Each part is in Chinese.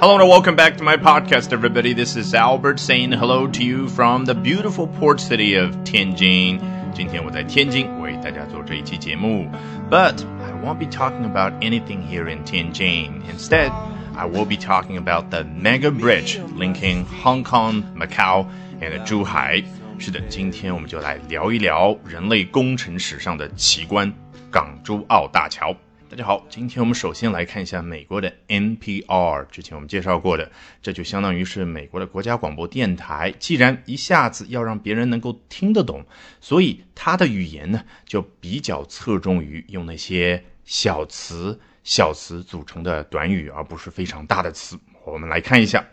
Hello and welcome back to my podcast, everybody. This is Albert saying hello to you from the beautiful port city of Tianjin. 今天我在天津为大家做这一期节目，But I won't be talking about anything here in Tianjin. Instead, I will be talking about the mega bridge linking Hong Kong, Macau, and Zhuhai. 是的，今天我们就来聊一聊人类工程史上的奇观——港珠澳大桥。 大家好，今天我们首先来看一下美国的 NPR，之前我们介绍过的，这就相当于是美国的国家广播电台。既然一下子要让别人能够听得懂，所以它的语言呢就比较侧重于用那些小词、小词组成的短语，而不是非常大的词。我们来看一下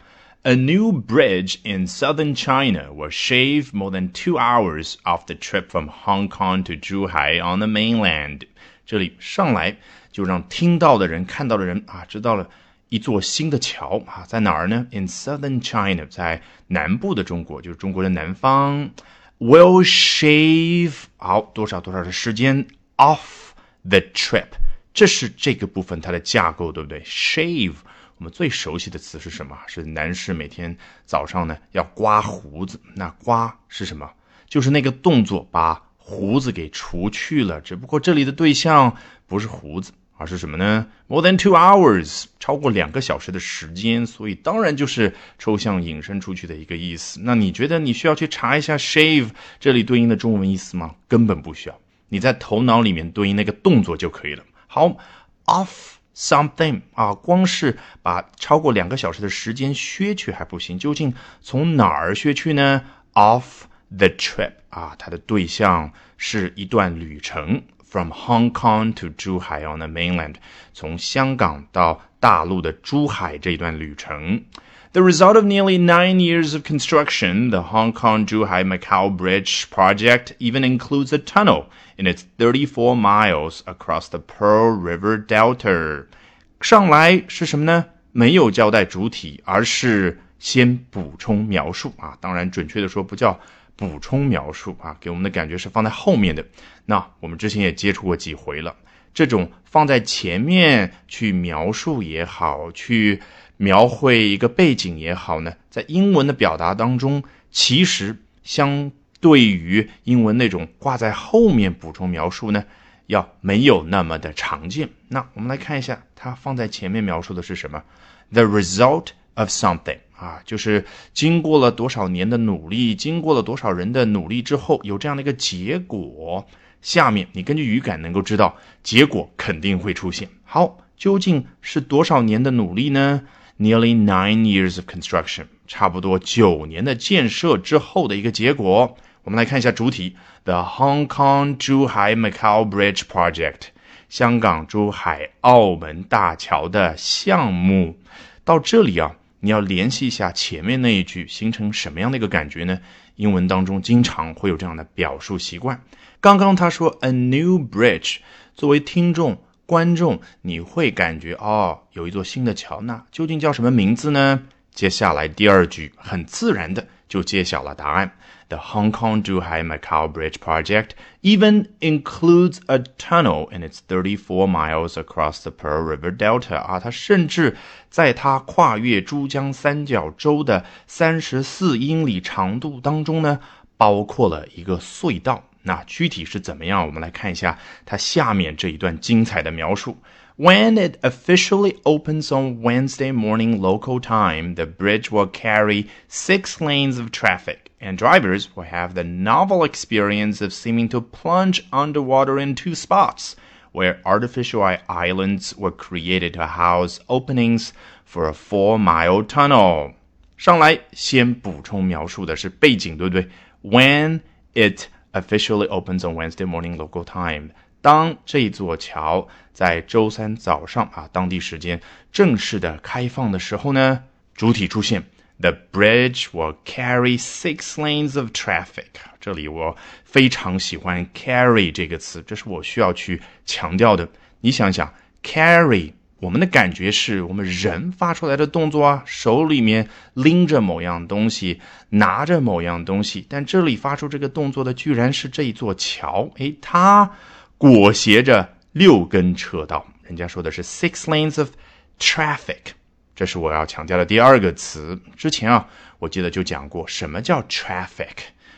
，A new bridge in southern China will shave more than two hours off the trip from Hong Kong to Zhuhai on the mainland。这里上来。就让听到的人、看到的人啊，知道了一座新的桥啊，在哪儿呢？In southern China，在南部的中国，就是中国的南方。Will shave 好多少多少的时间 off the trip，这是这个部分它的架构，对不对？Shave，我们最熟悉的词是什么？是男士每天早上呢要刮胡子。那刮是什么？就是那个动作，把胡子给除去了。只不过这里的对象不是胡子。而是什么呢？More than two hours，超过两个小时的时间，所以当然就是抽象引申出去的一个意思。那你觉得你需要去查一下 shave 这里对应的中文意思吗？根本不需要，你在头脑里面对应那个动作就可以了。好，off something 啊，光是把超过两个小时的时间削去还不行，究竟从哪儿削去呢？Off the trip 啊，它的对象是一段旅程。from Hong Kong to Zhuhai on the mainland，从香港到大陆的珠海这一段旅程。The result of nearly nine years of construction, the Hong Kong Zhuhai Macau Bridge project even includes a tunnel in its 34 miles across the Pearl River Delta. 上来是什么呢？没有交代主体，而是先补充描述啊。当然，准确的说不叫 补充描述啊，给我们的感觉是放在后面的。那我们之前也接触过几回了，这种放在前面去描述也好，去描绘一个背景也好呢，在英文的表达当中，其实相对于英文那种挂在后面补充描述呢，要没有那么的常见。那我们来看一下，它放在前面描述的是什么？The result of something。啊，就是经过了多少年的努力，经过了多少人的努力之后，有这样的一个结果。下面你根据语感能够知道，结果肯定会出现。好，究竟是多少年的努力呢？Nearly nine years of construction，差不多九年的建设之后的一个结果。我们来看一下主体：The Hong Kong Zhuhai Macau Bridge Project，香港珠海澳门大桥的项目。到这里啊。你要联系一下前面那一句，形成什么样的一个感觉呢？英文当中经常会有这样的表述习惯。刚刚他说 a new bridge，作为听众、观众，你会感觉哦，有一座新的桥，那究竟叫什么名字呢？接下来第二句很自然的就揭晓了答案。The Hong Kong Zhuhai Macau Bridge project even includes a tunnel in its 34 miles across the Pearl River Delta 啊，它甚至在它跨越珠江三角洲的三十四英里长度当中呢，包括了一个隧道。那具体是怎么样？我们来看一下它下面这一段精彩的描述。When it officially opens on Wednesday morning local time, the bridge will carry six lanes of traffic and drivers will have the novel experience of seeming to plunge underwater in two spots where artificial islands were created to house openings for a four-mile tunnel. 上来先补充描述的是背景，对不对？When it officially opens on Wednesday morning local time， 当这座桥在周三早上啊当地时间正式的开放的时候呢，主体出现 The bridge will carry six lanes of traffic。这里我非常喜欢 carry 这个词，这是我需要去强调的。你想想，carry，我们的感觉是我们人发出来的动作啊，手里面拎着某样东西，拿着某样东西。但这里发出这个动作的，居然是这座桥。诶，它裹挟着六根车道。人家说的是 six lanes of traffic。这是我要强调的第二个词。之前啊，我记得就讲过，什么叫 traffic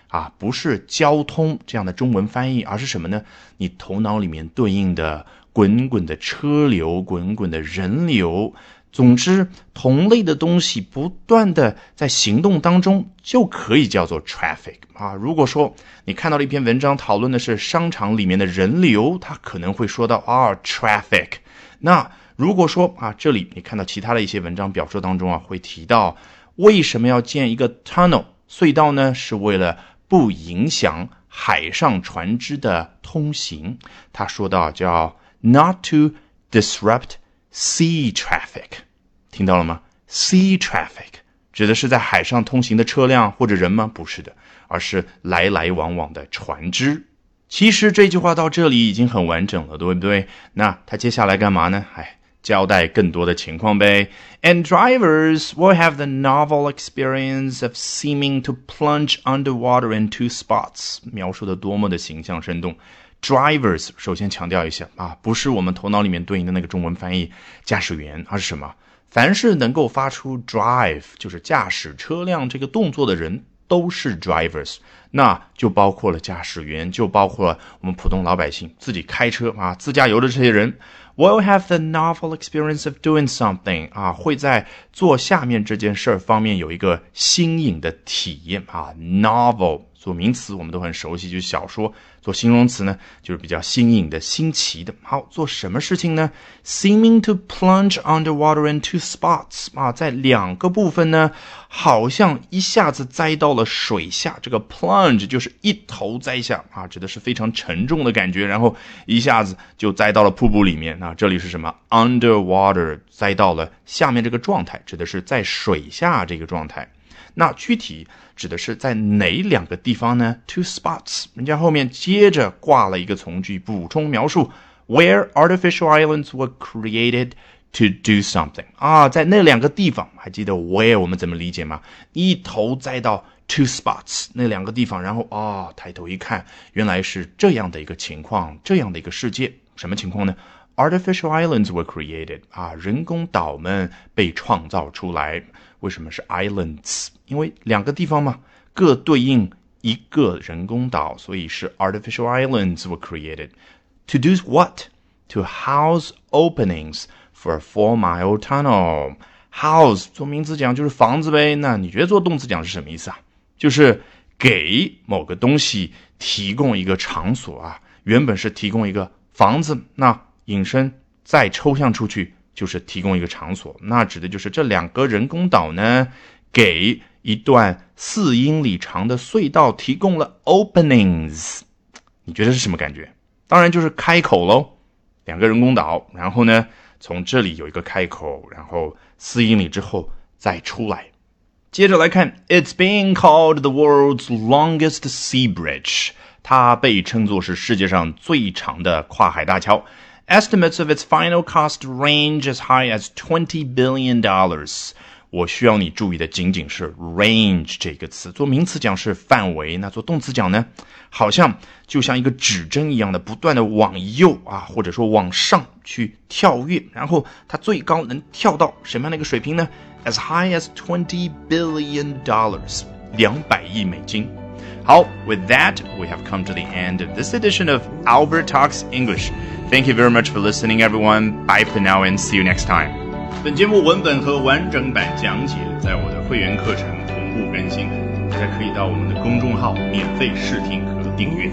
啊？不是交通这样的中文翻译，而是什么呢？你头脑里面对应的滚滚的车流、滚滚的人流。总之，同类的东西不断的在行动当中，就可以叫做 traffic 啊。如果说你看到了一篇文章，讨论的是商场里面的人流，它可能会说到啊 traffic。那如果说啊，这里你看到其他的一些文章表述当中啊，会提到为什么要建一个 tunnel 隧道呢？是为了不影响海上船只的通行。他说到叫 not to disrupt。Sea traffic，听到了吗？Sea traffic 指的是在海上通行的车辆或者人吗？不是的，而是来来往往的船只。其实这句话到这里已经很完整了，对不对？那他接下来干嘛呢？哎，交代更多的情况呗。And drivers will have the novel experience of seeming to plunge underwater in two spots，描述的多么的形象生动。Drivers，首先强调一下啊，不是我们头脑里面对应的那个中文翻译驾驶员，而是什么？凡是能够发出 drive，就是驾驶车辆这个动作的人，都是 drivers。那就包括了驾驶员，就包括了我们普通老百姓自己开车啊、自驾游的这些人。Will have the novel experience of doing something 啊，会在做下面这件事儿方面有一个新颖的体验啊。Novel 做名词我们都很熟悉，就是小说。做形容词呢，就是比较新颖的、新奇的。好，做什么事情呢？Seeming to plunge underwater in two spots 啊，在两个部分呢，好像一下子栽到了水下。这个 plunge 就是一头栽下啊，指的是非常沉重的感觉，然后一下子就栽到了瀑布里面。那这里是什么？Underwater 栽到了下面这个状态，指的是在水下这个状态。那具体指的是在哪两个地方呢？Two spots，人家后面接着挂了一个从句，补充描述，where artificial islands were created to do something。啊，在那两个地方，还记得 where 我们怎么理解吗？一头栽到 two spots 那两个地方，然后啊，抬头一看，原来是这样的一个情况，这样的一个世界，什么情况呢 ？Artificial islands were created。啊，人工岛们被创造出来。为什么是 islands？因为两个地方嘛，各对应一个人工岛，所以是 artificial islands were created to do what? To house openings for a four-mile tunnel. House 做名词讲就是房子呗，那你觉得做动词讲是什么意思啊？就是给某个东西提供一个场所啊。原本是提供一个房子，那 引申再抽象出去。就是提供一个场所，那指的就是这两个人工岛呢，给一段四英里长的隧道提供了 openings。你觉得是什么感觉？当然就是开口喽。两个人工岛，然后呢，从这里有一个开口，然后四英里之后再出来。接着来看，It's being called the world's longest sea bridge。它被称作是世界上最长的跨海大桥。Estimates of its final cost range as high as twenty billion dollars。我需要你注意的仅仅是 range 这个词，做名词讲是范围，那做动词讲呢，好像就像一个指针一样的，不断的往右啊，或者说往上去跳跃，然后它最高能跳到什么样的一个水平呢？As high as twenty billion dollars，两百亿美金。好，With that, we have come to the end of this edition of Albert Talks English. Thank you very much for listening, everyone. Bye for now and see you next time. 本节目文本和完整版讲解在我的会员课程同步更新，大家可以到我们的公众号免费试听和订阅。